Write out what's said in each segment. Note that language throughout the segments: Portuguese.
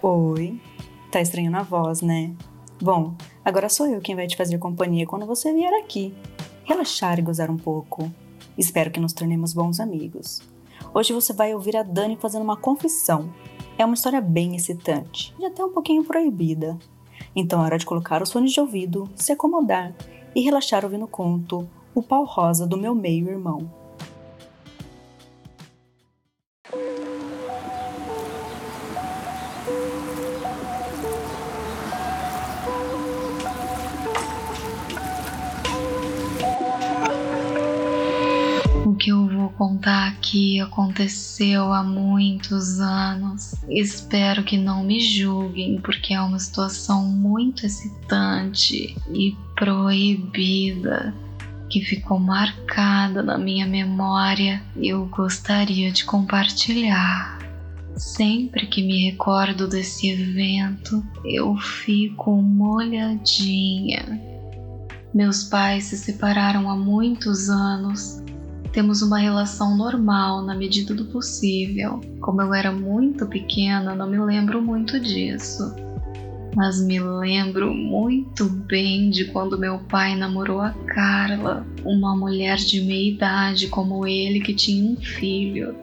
Oi, tá estranho na voz, né? Bom, agora sou eu quem vai te fazer companhia quando você vier aqui. Relaxar e gozar um pouco. Espero que nos tornemos bons amigos. Hoje você vai ouvir a Dani fazendo uma confissão. É uma história bem excitante e até um pouquinho proibida. Então é hora de colocar os fones de ouvido, se acomodar e relaxar ouvindo o conto O Pau Rosa do Meu Meio-Irmão. Aqui aconteceu há muitos anos. Espero que não me julguem, porque é uma situação muito excitante e proibida que ficou marcada na minha memória e eu gostaria de compartilhar. Sempre que me recordo desse evento, eu fico molhadinha. Meus pais se separaram há muitos anos temos uma relação normal na medida do possível. Como eu era muito pequena, não me lembro muito disso. Mas me lembro muito bem de quando meu pai namorou a Carla, uma mulher de meia idade como ele que tinha um filho.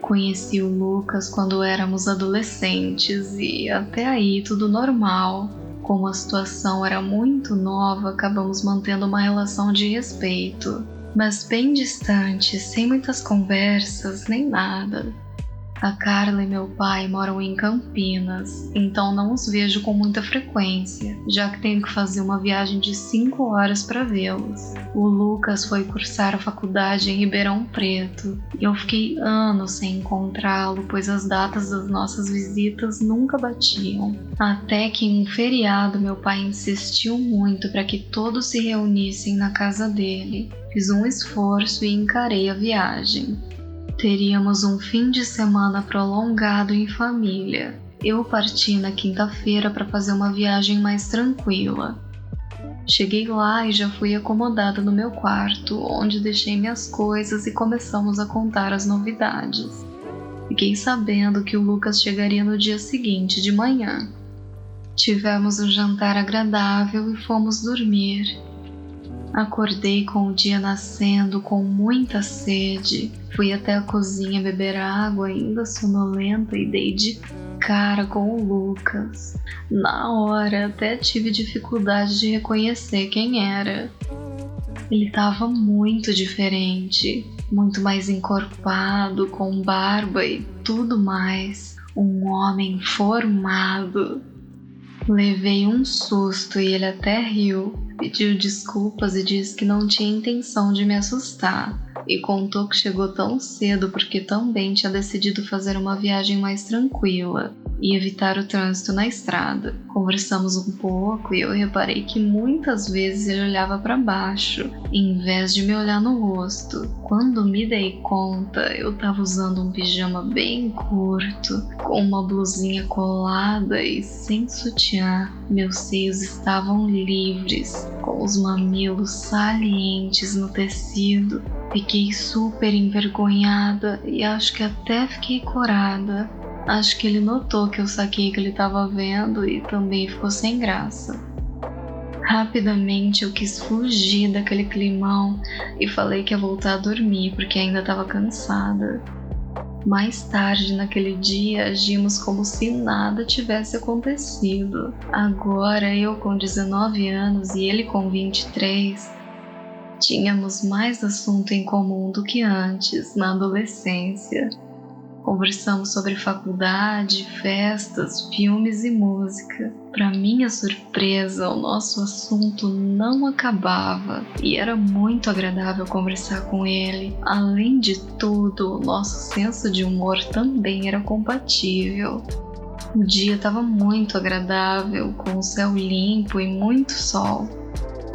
Conheci o Lucas quando éramos adolescentes e até aí tudo normal. Como a situação era muito nova, acabamos mantendo uma relação de respeito mas bem distante, sem muitas conversas nem nada. A Carla e meu pai moram em Campinas, então não os vejo com muita frequência, já que tenho que fazer uma viagem de 5 horas para vê-los. O Lucas foi cursar a faculdade em Ribeirão Preto e eu fiquei anos sem encontrá-lo, pois as datas das nossas visitas nunca batiam. Até que em um feriado meu pai insistiu muito para que todos se reunissem na casa dele. Fiz um esforço e encarei a viagem. Teríamos um fim de semana prolongado em família. Eu parti na quinta-feira para fazer uma viagem mais tranquila. Cheguei lá e já fui acomodada no meu quarto, onde deixei minhas coisas e começamos a contar as novidades. Fiquei sabendo que o Lucas chegaria no dia seguinte de manhã. Tivemos um jantar agradável e fomos dormir. Acordei com o dia nascendo com muita sede. Fui até a cozinha beber água, ainda sonolenta, e dei de cara com o Lucas. Na hora, até tive dificuldade de reconhecer quem era. Ele estava muito diferente, muito mais encorpado, com barba e tudo mais. Um homem formado. Levei um susto e ele até riu, pediu desculpas e disse que não tinha intenção de me assustar, e contou que chegou tão cedo porque também tinha decidido fazer uma viagem mais tranquila e evitar o trânsito na estrada. Conversamos um pouco e eu reparei que muitas vezes ele olhava para baixo, em vez de me olhar no rosto. Quando me dei conta, eu estava usando um pijama bem curto, com uma blusinha colada e sem sutiã. Meus seios estavam livres, com os mamilos salientes no tecido. Fiquei super envergonhada e acho que até fiquei corada. Acho que ele notou que eu saquei que ele estava vendo e também ficou sem graça. Rapidamente eu quis fugir daquele climão e falei que ia voltar a dormir porque ainda estava cansada. Mais tarde naquele dia agimos como se nada tivesse acontecido. Agora eu com 19 anos e ele com 23, tínhamos mais assunto em comum do que antes na adolescência. Conversamos sobre faculdade, festas, filmes e música. Para minha surpresa, o nosso assunto não acabava e era muito agradável conversar com ele. Além de tudo, o nosso senso de humor também era compatível. O dia estava muito agradável, com o céu limpo e muito sol.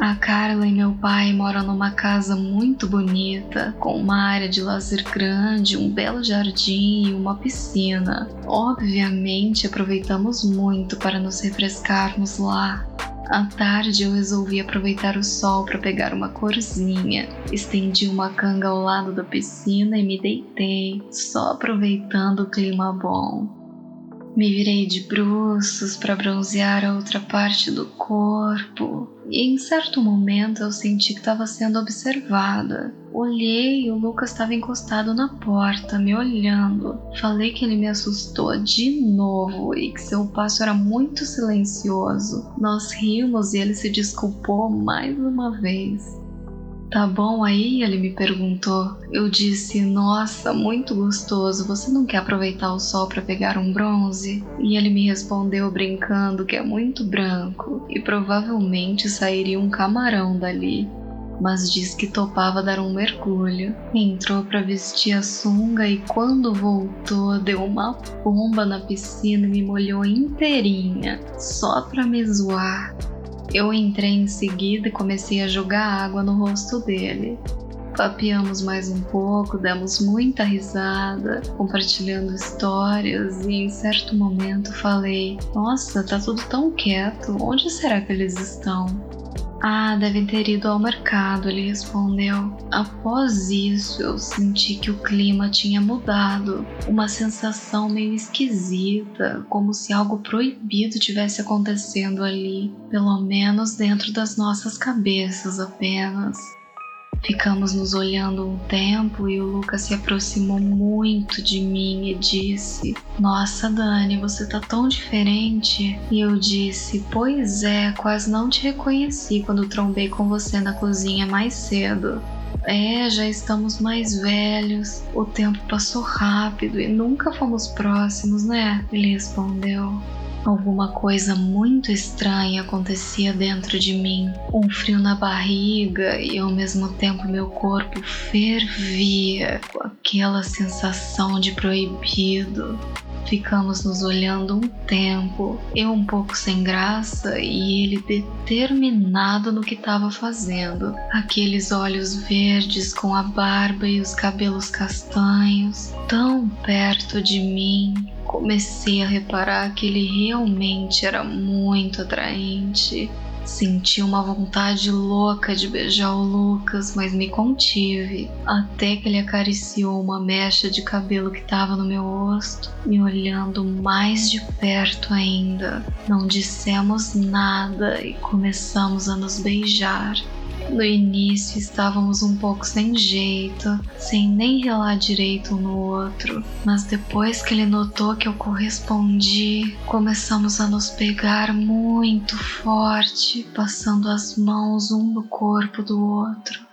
A Carla e meu pai moram numa casa muito bonita, com uma área de lazer grande, um belo jardim e uma piscina. Obviamente, aproveitamos muito para nos refrescarmos lá. À tarde eu resolvi aproveitar o sol para pegar uma corzinha. Estendi uma canga ao lado da piscina e me deitei, só aproveitando o clima bom. Me virei de bruços para bronzear a outra parte do corpo, e em certo momento eu senti que estava sendo observada. Olhei e o Lucas estava encostado na porta, me olhando. Falei que ele me assustou de novo e que seu passo era muito silencioso. Nós rimos e ele se desculpou mais uma vez. Tá bom aí? Ele me perguntou. Eu disse: Nossa, muito gostoso. Você não quer aproveitar o sol para pegar um bronze? E ele me respondeu brincando que é muito branco e provavelmente sairia um camarão dali. Mas disse que topava dar um mergulho. Entrou para vestir a sunga e quando voltou deu uma bomba na piscina e me molhou inteirinha, só para me zoar. Eu entrei em seguida e comecei a jogar água no rosto dele. Papeamos mais um pouco, demos muita risada, compartilhando histórias e em certo momento falei: Nossa, tá tudo tão quieto, onde será que eles estão? Ah, devem ter ido ao mercado, ele respondeu. Após isso, eu senti que o clima tinha mudado, uma sensação meio esquisita, como se algo proibido tivesse acontecendo ali, pelo menos dentro das nossas cabeças apenas. Ficamos nos olhando um tempo e o Lucas se aproximou muito de mim e disse: Nossa, Dani, você tá tão diferente. E eu disse: Pois é, quase não te reconheci quando trombei com você na cozinha mais cedo. É, já estamos mais velhos, o tempo passou rápido e nunca fomos próximos, né? Ele respondeu. Alguma coisa muito estranha acontecia dentro de mim. Um frio na barriga e ao mesmo tempo meu corpo fervia com aquela sensação de proibido. Ficamos nos olhando um tempo, eu um pouco sem graça e ele determinado no que estava fazendo. Aqueles olhos verdes com a barba e os cabelos castanhos, tão perto de mim, comecei a reparar que ele realmente era muito atraente. Senti uma vontade louca de beijar o Lucas, mas me contive, até que ele acariciou uma mecha de cabelo que estava no meu rosto, me olhando mais de perto ainda. Não dissemos nada e começamos a nos beijar. No início estávamos um pouco sem jeito, sem nem relar direito um no outro, mas depois que ele notou que eu correspondi, começamos a nos pegar muito forte, passando as mãos um no corpo do outro.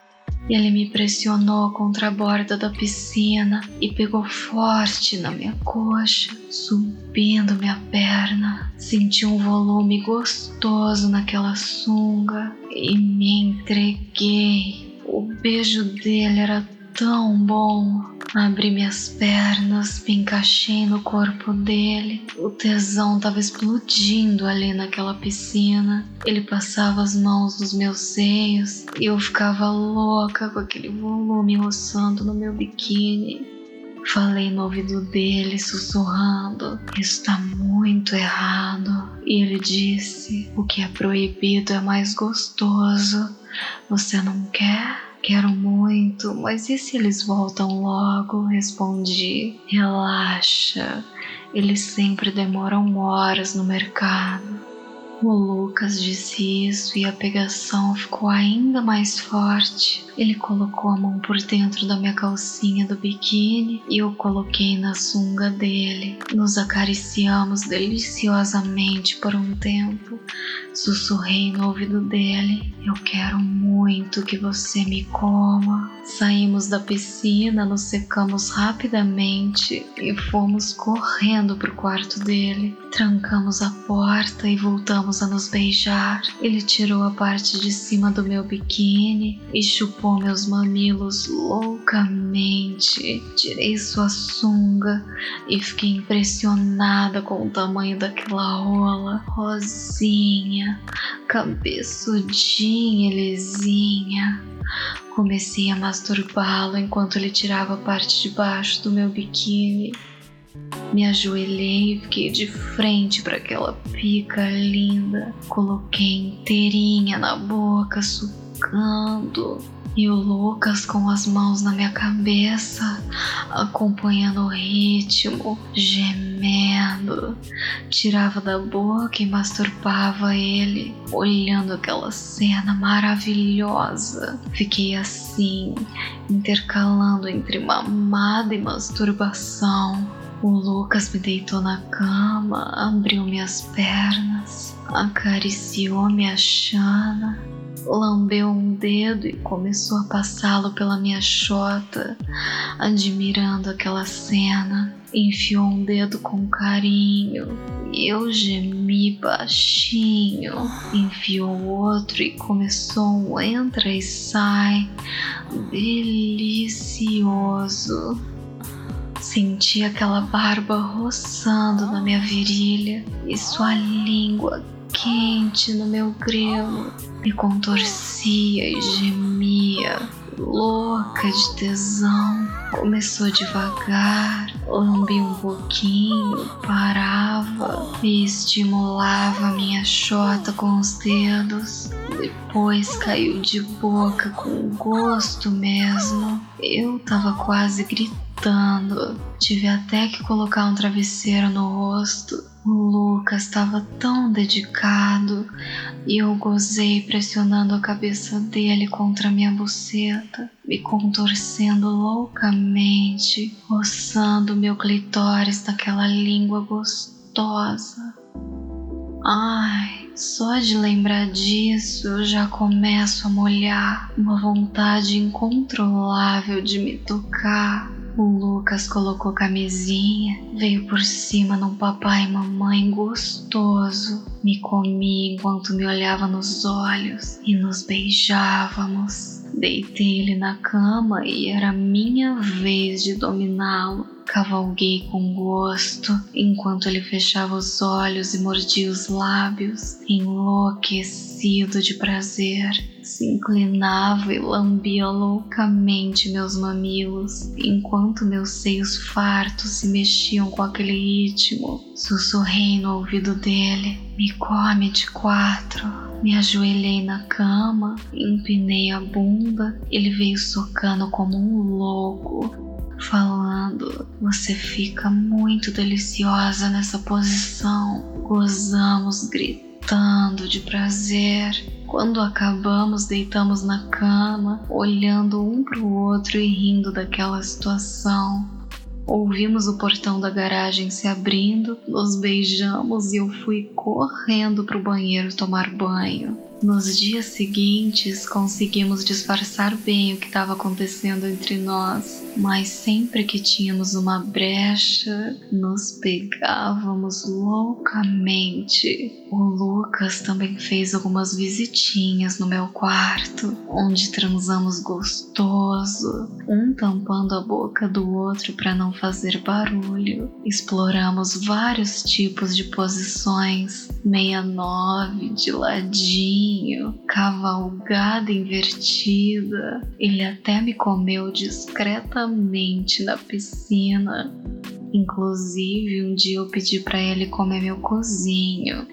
Ele me pressionou contra a borda da piscina e pegou forte na minha coxa, subindo minha perna. Senti um volume gostoso naquela sunga e me entreguei. O beijo dele era tão bom. Abri minhas pernas, me encaixei no corpo dele. O tesão tava explodindo ali naquela piscina. Ele passava as mãos nos meus seios e eu ficava louca com aquele volume roçando no meu biquíni. Falei no ouvido dele, sussurrando: Isso muito errado. E ele disse: O que é proibido é mais gostoso. Você não quer? Quero muito, mas e se eles voltam logo? Respondi. Relaxa, eles sempre demoram horas no mercado. O Lucas disse isso e a pegação ficou ainda mais forte. Ele colocou a mão por dentro da minha calcinha do biquíni e eu coloquei na sunga dele. Nos acariciamos deliciosamente por um tempo. Sussurrei no ouvido dele: Eu quero muito que você me coma. Saímos da piscina, nos secamos rapidamente e fomos correndo para o quarto dele. Trancamos a porta e voltamos a nos beijar. Ele tirou a parte de cima do meu biquíni e chupou chupou meus mamilos loucamente. Tirei sua sunga e fiquei impressionada com o tamanho daquela rola rosinha, cabeçudinha lisinha. Comecei a masturbá-lo enquanto ele tirava a parte de baixo do meu biquíni. Me ajoelhei e fiquei de frente para aquela pica linda. Coloquei inteirinha na boca, sugando E o Lucas com as mãos na minha cabeça, acompanhando o ritmo, gemendo, tirava da boca e masturbava ele, olhando aquela cena maravilhosa. Fiquei assim, intercalando entre mamada e masturbação. O Lucas me deitou na cama, abriu minhas pernas, acariciou minha chana lambeu um dedo e começou a passá-lo pela minha chota, admirando aquela cena. Enfiou um dedo com carinho e eu gemi baixinho. Enfiou outro e começou um entra e sai delicioso. Senti aquela barba roçando na minha virilha e sua língua quente no meu grelo, me contorcia e gemia, louca de tesão. Começou devagar, lambia um pouquinho, parava e estimulava minha chota com os dedos. Depois caiu de boca com gosto mesmo. Eu tava quase gritando. Tive até que colocar um travesseiro no rosto o Lucas estava tão dedicado e eu gozei pressionando a cabeça dele contra minha buceta, me contorcendo loucamente, roçando meu clitóris naquela língua gostosa. Ai, só de lembrar disso eu já começo a molhar, uma vontade incontrolável de me tocar. O Lucas colocou camisinha, veio por cima num papai e mamãe gostoso. Me comia enquanto me olhava nos olhos e nos beijávamos. Deitei ele na cama e era minha vez de dominá-lo. Cavalguei com gosto enquanto ele fechava os olhos e mordia os lábios, enlouquecido de prazer. Se inclinava e lambia loucamente meus mamilos, enquanto meus seios fartos se mexiam com aquele ritmo. Sussurrei no ouvido dele: Me come de quatro. Me ajoelhei na cama, empinei a bunda, ele veio socando como um louco falando: Você fica muito deliciosa nessa posição. Gozamos gritando de prazer. Quando acabamos, deitamos na cama, olhando um para o outro e rindo daquela situação. Ouvimos o portão da garagem se abrindo, nos beijamos e eu fui correndo para o banheiro tomar banho. Nos dias seguintes, conseguimos disfarçar bem o que estava acontecendo entre nós, mas sempre que tínhamos uma brecha, nos pegávamos loucamente. O Lucas também fez algumas visitinhas no meu quarto, onde transamos gostoso, um tampando a boca do outro para não fazer barulho. Exploramos vários tipos de posições, meia nove, de ladinho cavalgada invertida. Ele até me comeu discretamente na piscina. Inclusive, um dia eu pedi para ele comer meu cozinho.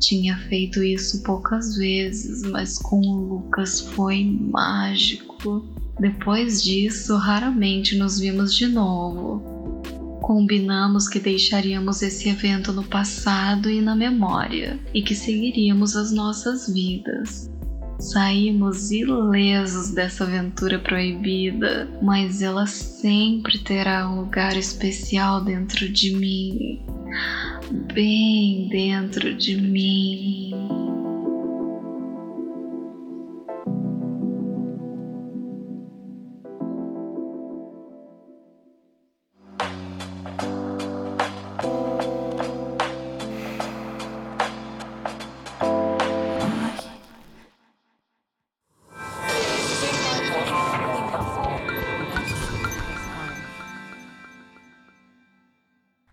Tinha feito isso poucas vezes, mas com o Lucas foi mágico. Depois disso, raramente nos vimos de novo. Combinamos que deixaríamos esse evento no passado e na memória e que seguiríamos as nossas vidas. Saímos ilesos dessa aventura proibida, mas ela sempre terá um lugar especial dentro de mim, bem dentro de mim.